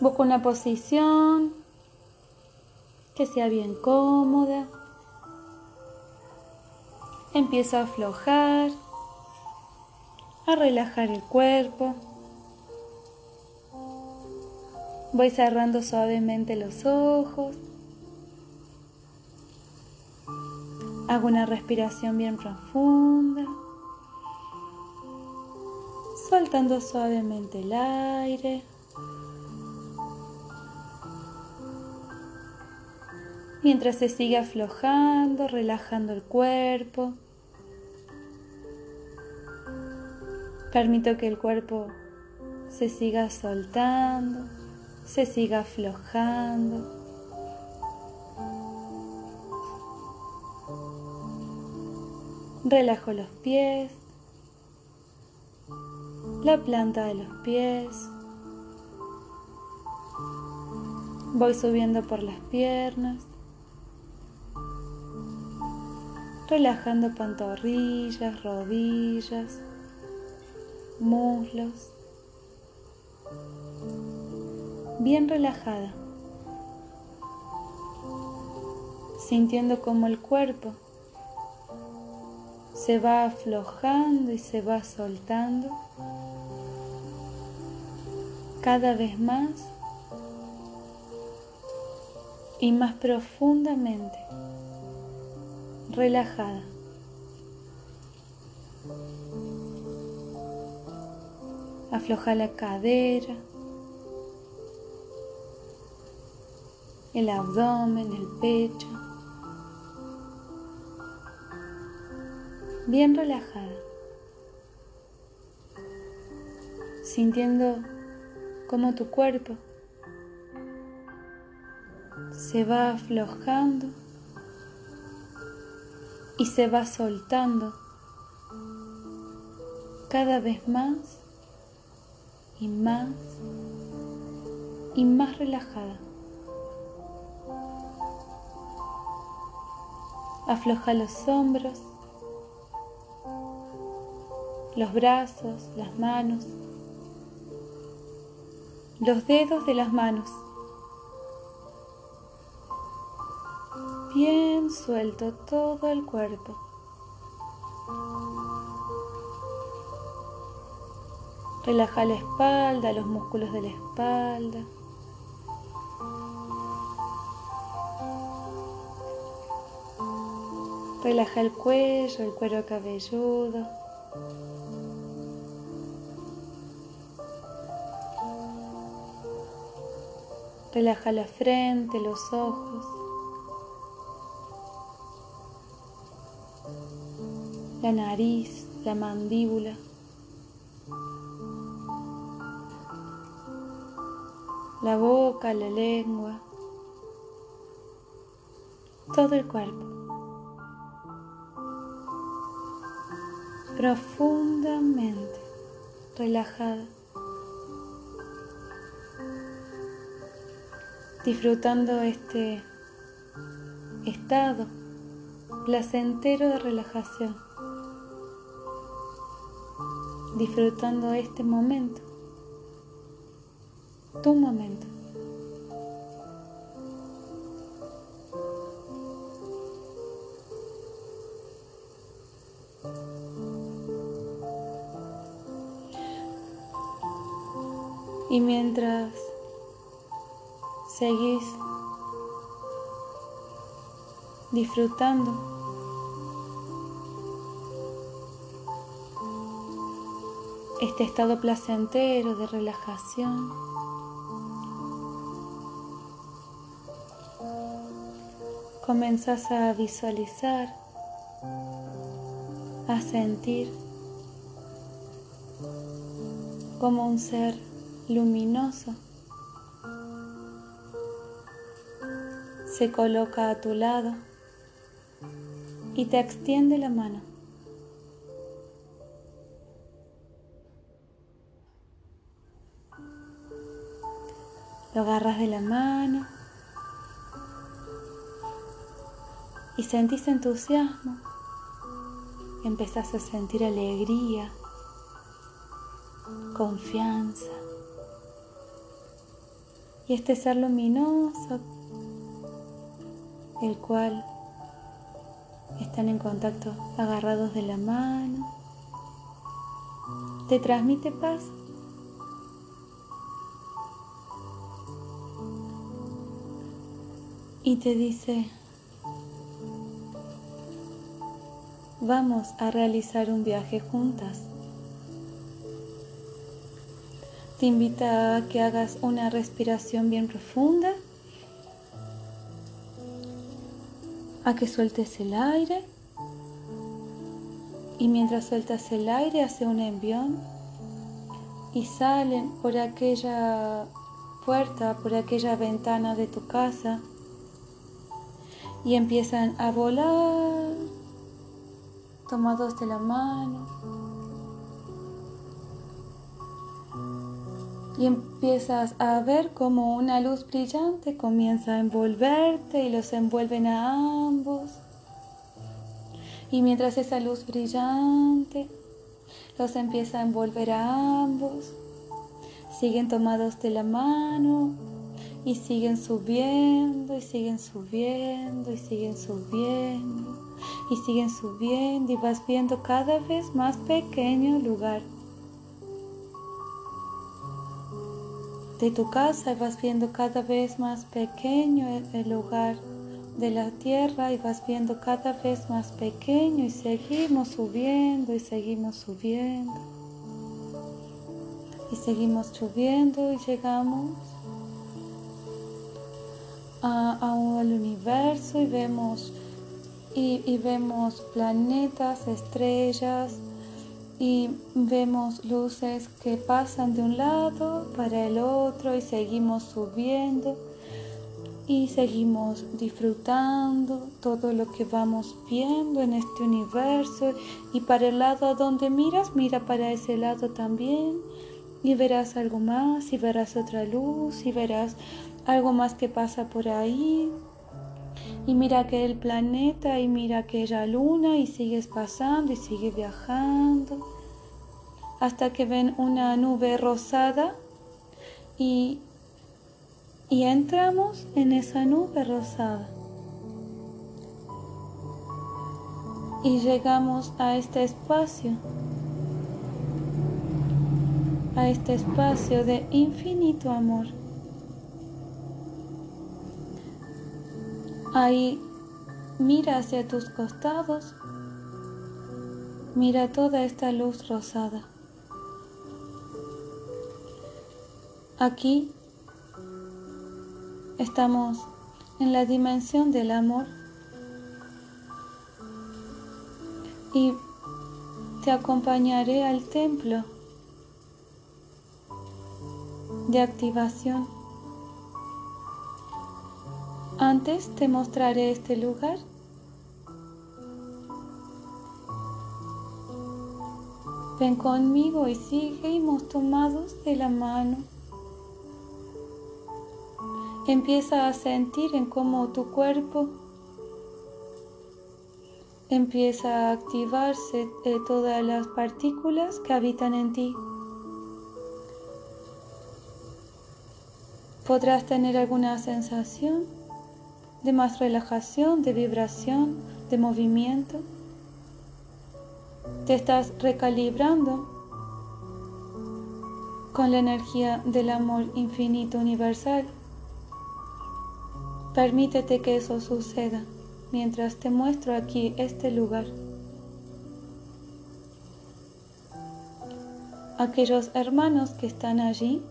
Busca una posición que sea bien cómoda. Empiezo a aflojar, a relajar el cuerpo. Voy cerrando suavemente los ojos. Hago una respiración bien profunda, soltando suavemente el aire. Mientras se sigue aflojando, relajando el cuerpo. Permito que el cuerpo se siga soltando, se siga aflojando. Relajo los pies, la planta de los pies. Voy subiendo por las piernas, relajando pantorrillas, rodillas, muslos, bien relajada, sintiendo como el cuerpo se va aflojando y se va soltando. Cada vez más y más profundamente relajada. Afloja la cadera, el abdomen, el pecho. Bien relajada. Sintiendo cómo tu cuerpo se va aflojando y se va soltando cada vez más y más y más relajada. Afloja los hombros, los brazos, las manos, los dedos de las manos. Bien suelto todo el cuerpo. Relaja la espalda, los músculos de la espalda. Relaja el cuello, el cuero cabelludo. Relaja la frente, los ojos. La nariz, la mandíbula. la boca, la lengua, todo el cuerpo. Profundamente relajada. Disfrutando este estado placentero de relajación. Disfrutando este momento tu momento. Y mientras seguís disfrutando este estado placentero de relajación, comenzás a visualizar, a sentir como un ser luminoso se coloca a tu lado y te extiende la mano. Lo agarras de la mano y sentís entusiasmo, empezás a sentir alegría, confianza, y este ser luminoso, el cual están en contacto agarrados de la mano, te transmite paz. Y te dice, vamos a realizar un viaje juntas. Te invita a que hagas una respiración bien profunda, a que sueltes el aire y mientras sueltas el aire hace un envión y salen por aquella puerta, por aquella ventana de tu casa y empiezan a volar. Tomados de la mano. Y empiezas a ver como una luz brillante comienza a envolverte y los envuelven a ambos. Y mientras esa luz brillante los empieza a envolver a ambos, siguen tomados de la mano y siguen subiendo y siguen subiendo y siguen subiendo y siguen subiendo y vas viendo cada vez más pequeño lugar de tu casa y vas viendo cada vez más pequeño el lugar de la tierra y vas viendo cada vez más pequeño y seguimos subiendo y seguimos subiendo y seguimos subiendo y llegamos a, al universo y vemos y, y vemos planetas, estrellas, y vemos luces que pasan de un lado para el otro y seguimos subiendo y seguimos disfrutando todo lo que vamos viendo en este universo. Y para el lado a donde miras, mira para ese lado también y verás algo más y verás otra luz y verás algo más que pasa por ahí y mira que el planeta y mira aquella luna y sigues pasando y sigues viajando hasta que ven una nube rosada y, y entramos en esa nube rosada. Y llegamos a este espacio, a este espacio de infinito amor. Ahí mira hacia tus costados, mira toda esta luz rosada. Aquí estamos en la dimensión del amor y te acompañaré al templo de activación. Antes te mostraré este lugar. Ven conmigo y seguimos tomados de la mano. Empieza a sentir en cómo tu cuerpo empieza a activarse de todas las partículas que habitan en ti. Podrás tener alguna sensación de más relajación, de vibración, de movimiento. Te estás recalibrando con la energía del amor infinito universal. Permítete que eso suceda mientras te muestro aquí este lugar. Aquellos hermanos que están allí,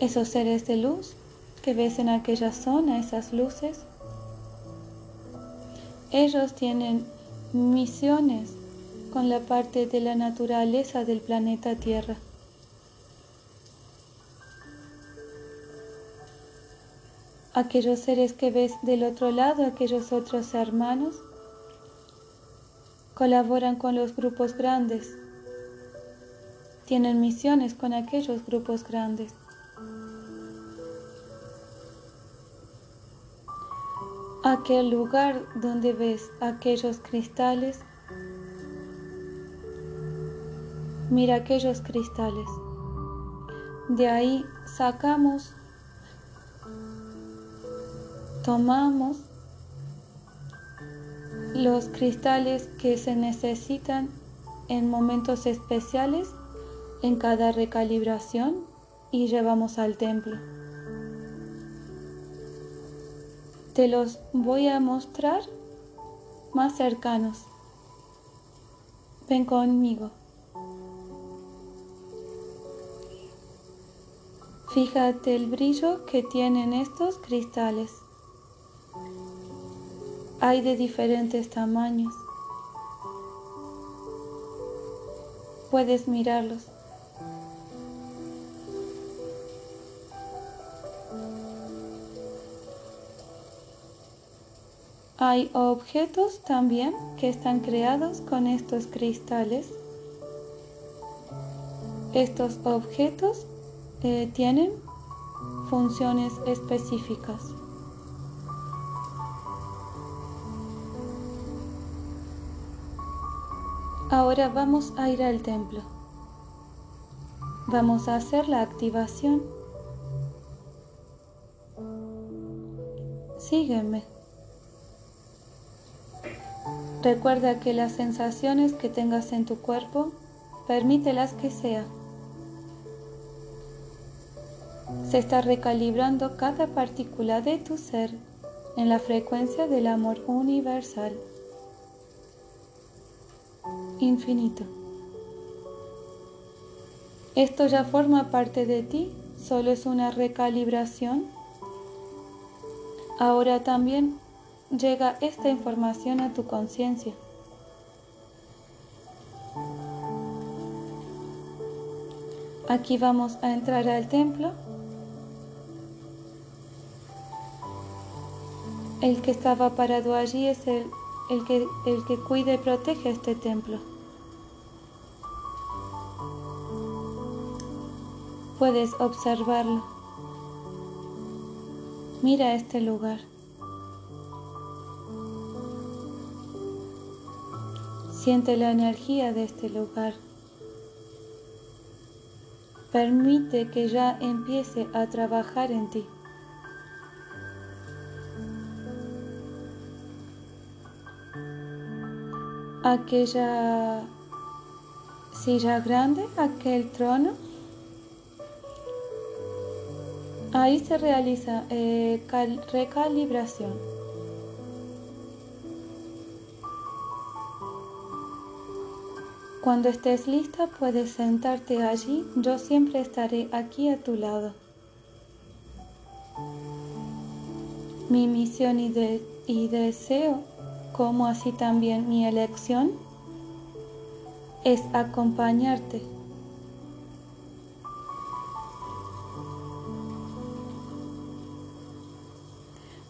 esos seres de luz que ves en aquella zona, esas luces, ellos tienen misiones con la parte de la naturaleza del planeta Tierra. aquellos seres que ves del otro lado, aquellos otros hermanos, colaboran con los grupos grandes, tienen misiones con aquellos grupos grandes. Aquel lugar donde ves aquellos cristales, mira aquellos cristales. De ahí sacamos, tomamos los cristales que se necesitan en momentos especiales en cada recalibración y llevamos al templo. Te los voy a mostrar más cercanos. Ven conmigo. Fíjate el brillo que tienen estos cristales. Hay de diferentes tamaños. Puedes mirarlos. Hay objetos también que están creados con estos cristales. Estos objetos eh, tienen funciones específicas. Ahora vamos a ir al templo. Vamos a hacer la activación. Sígueme. Recuerda que las sensaciones que tengas en tu cuerpo, permítelas que sea. Se está recalibrando cada partícula de tu ser en la frecuencia del amor universal, infinito. Esto ya forma parte de ti, solo es una recalibración. Ahora también llega esta información a tu conciencia. Aquí vamos a entrar al templo. El que estaba parado allí es el, el, que, el que cuida y protege este templo. Puedes observarlo. Mira este lugar. Siente la energía de este lugar. Permite que ya empiece a trabajar en ti. Aquella silla grande, aquel trono, ahí se realiza eh, recalibración. Cuando estés lista puedes sentarte allí, yo siempre estaré aquí a tu lado. Mi misión y, deseo, como así también mi elección, es acompañarte.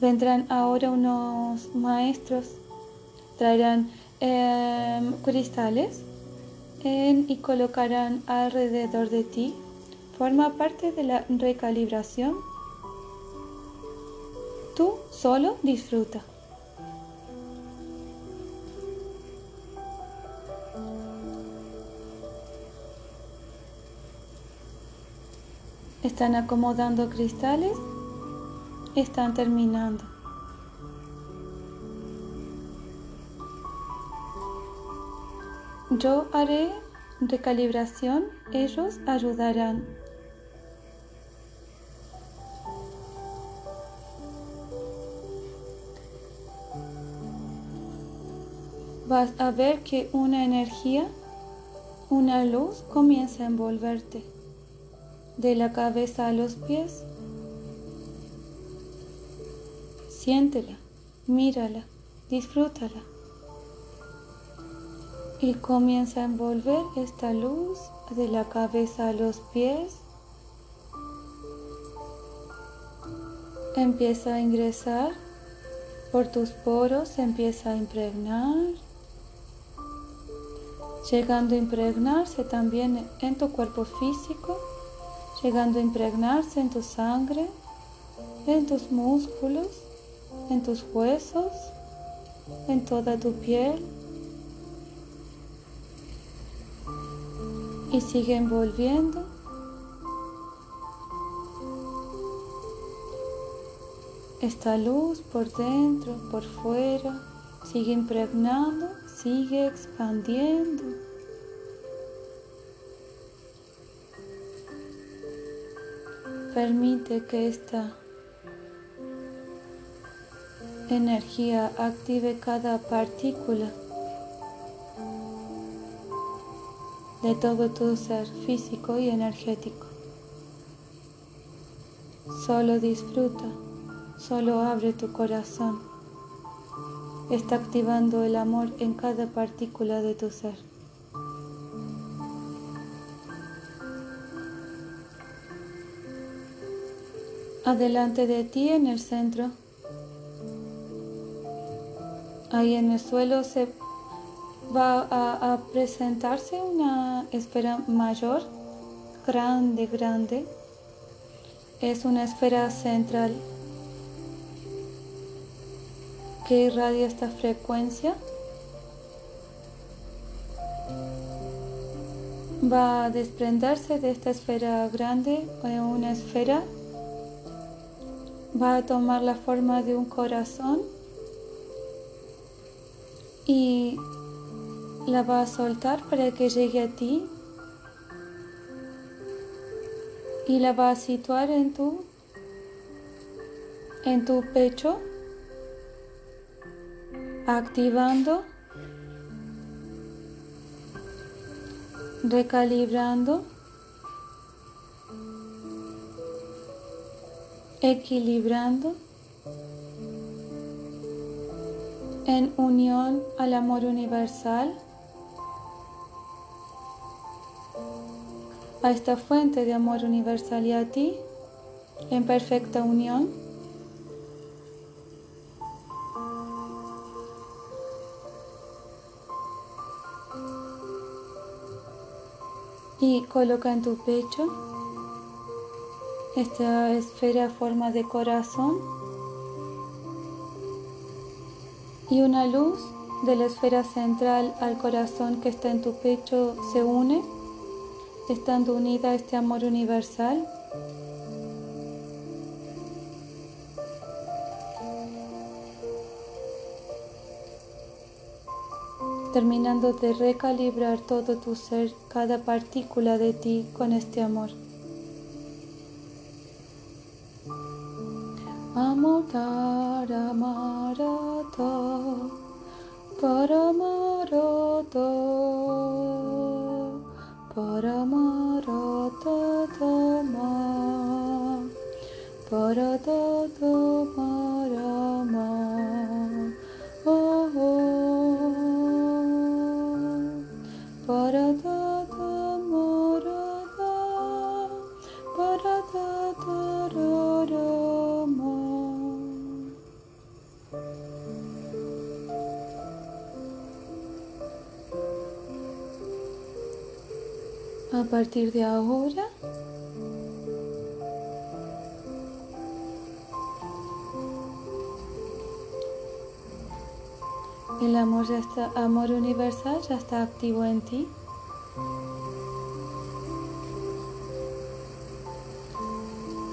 Vendrán ahora unos maestros, traerán em, cristales y colocarán alrededor de ti forma parte de la recalibración. Tú solo disfruta. Están acomodando cristales. Están terminando. Yo haré recalibración, ellos ayudarán. Vas a ver que una energía, una luz comienza a envolverte de la cabeza a los pies. Siéntela, mírala, disfrútala y comienza a envolver esta luz de la cabeza a los pies. Empieza a ingresar por tus poros, empieza a impregnar, llegando a impregnarse también en tu cuerpo físico, llegando a impregnarse en tu sangre, en tus músculos, en tus huesos, en toda tu piel. y sigue envolviendo. Esta luz por dentro, por fuera, sigue impregnando, sigue expandiendo. Permite que esta energía active cada partícula de todo tu ser físico y energético. Solo disfruta, solo abre tu corazón. Está activando el amor en cada partícula de tu ser. Adelante de ti en el centro Ahí en el suelo se va a, presentarse una esfera mayor, grande, grande. Es una esfera central que irradia esta frecuencia. Va a desprenderse de esta esfera grande, una esfera. Va a tomar la forma de un corazón y la va a soltar para que llegue a ti y la va a situar en tu en tu pecho activando recalibrando equilibrando en unión al amor universal, a esta fuente de amor universal y a ti, en perfecta unión. Y coloca en tu pecho esta esfera forma de corazón y una luz de la esfera central al corazón que está en tu pecho se une, estando unida a este amor universal. terminando de recalibrar todo tu ser, cada partícula de ti con este amor. Amotara Marata Paramarata Para todo. A partir de ahora, el amor ya está, amor universal ya está activo en ti.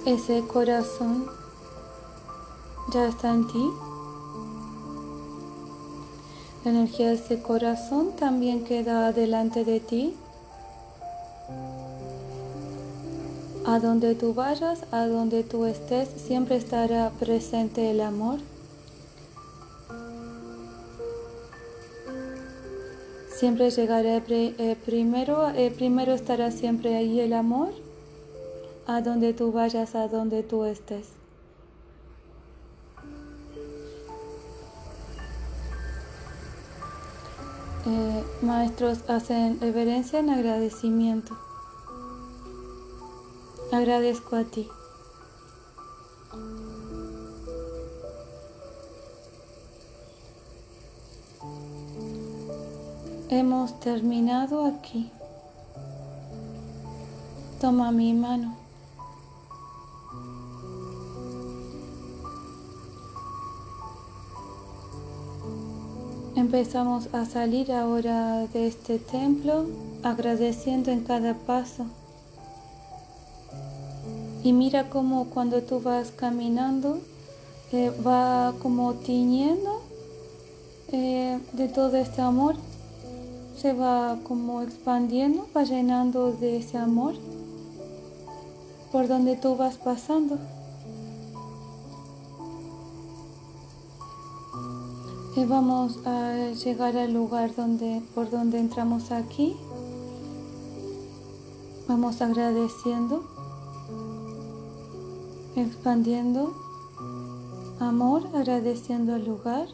Ese corazón ya está en ti. La energía de ese corazón también queda delante de ti. A donde tú vayas, a donde tú estés, siempre estará presente el amor. Siempre llegará eh, primero, eh, primero estará siempre ahí el amor, a donde tú vayas, a donde tú estés. Eh, maestros hacen reverencia en agradecimiento. Agradezco a ti. Hemos terminado aquí. Toma mi mano. Empezamos a salir ahora de este templo agradeciendo en cada paso. Y mira cómo cuando tú vas caminando, se va como tiñendo eh, de todo este amor, se va como expandiendo, va llenando de ese amor por donde tú vas pasando. Y vamos a llegar al lugar donde, por donde entramos aquí. Vamos agradeciendo, expandiendo amor, agradeciendo el lugar.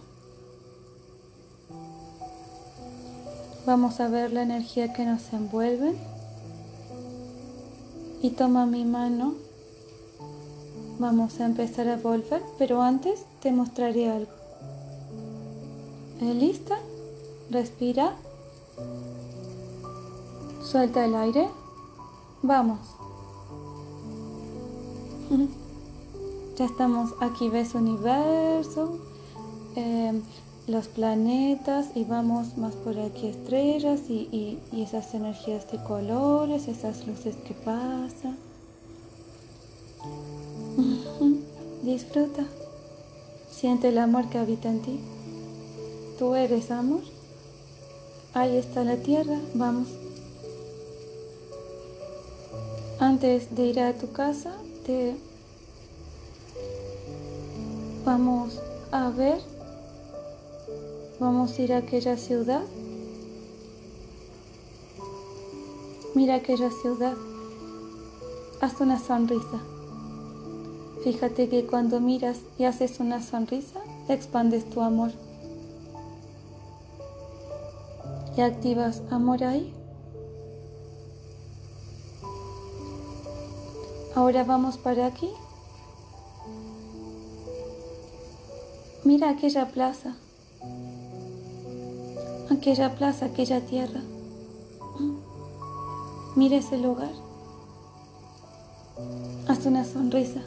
Vamos a ver la energía que nos envuelve. Y toma mi mano. Vamos a empezar a volver, pero antes te mostraré algo. ¿Lista? Respira. Suelta el aire. Vamos. Ya estamos aquí, ves universo, em, los planetas y vamos más por aquí estrellas y, y esas energías de colores, esas luces que pasan. Disfruta. Siente el amor que habita en ti. Tú eres amor. Ahí está la tierra. Vamos. Antes de ir a tu casa, te Vamos a ver. Vamos a ir a aquella ciudad. Mira aquella ciudad. Haz una sonrisa. Fíjate que cuando miras y haces una sonrisa, expandes tu amor. Y activas amor ahí. Ahora vamos para aquí. Mira aquella plaza, aquella plaza, aquella tierra. Mira ese lugar. Haz una sonrisa.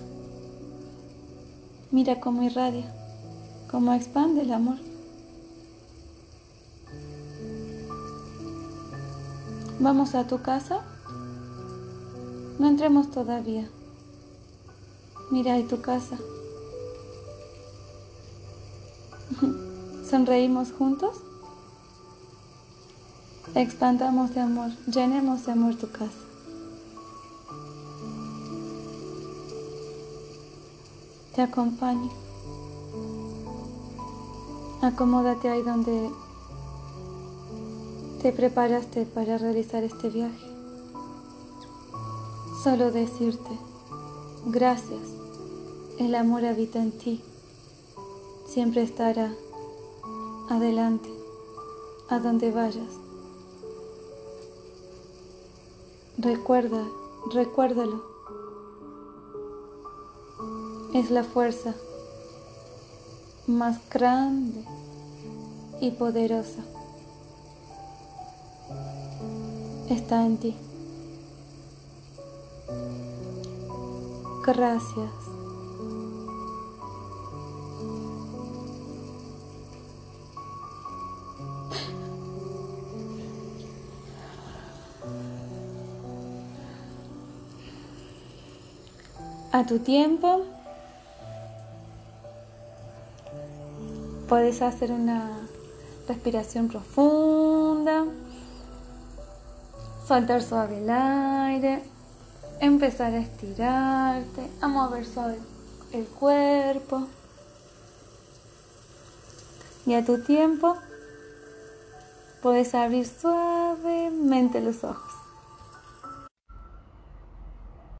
Mira cómo irradia, cómo expande el amor. ¿Vamos a tu casa? No entremos todavía. Mira ahí tu casa. Sonreímos juntos. Expandamos de amor, llenemos de amor tu casa. Te acompaño. Acomódate ahí donde te preparaste para realizar este viaje. Solo decirte, gracias, el amor habita en ti siempre estará adelante, a donde vayas. Recuerda, recuérdalo. Es la fuerza más grande y poderosa. Está en ti. Gracias. a tu tiempo. Puedes hacer una respiración profunda, soltar suave el aire, empezar a estirarte, a mover suave el cuerpo. Y a tu tiempo puedes abrir suavemente los ojos.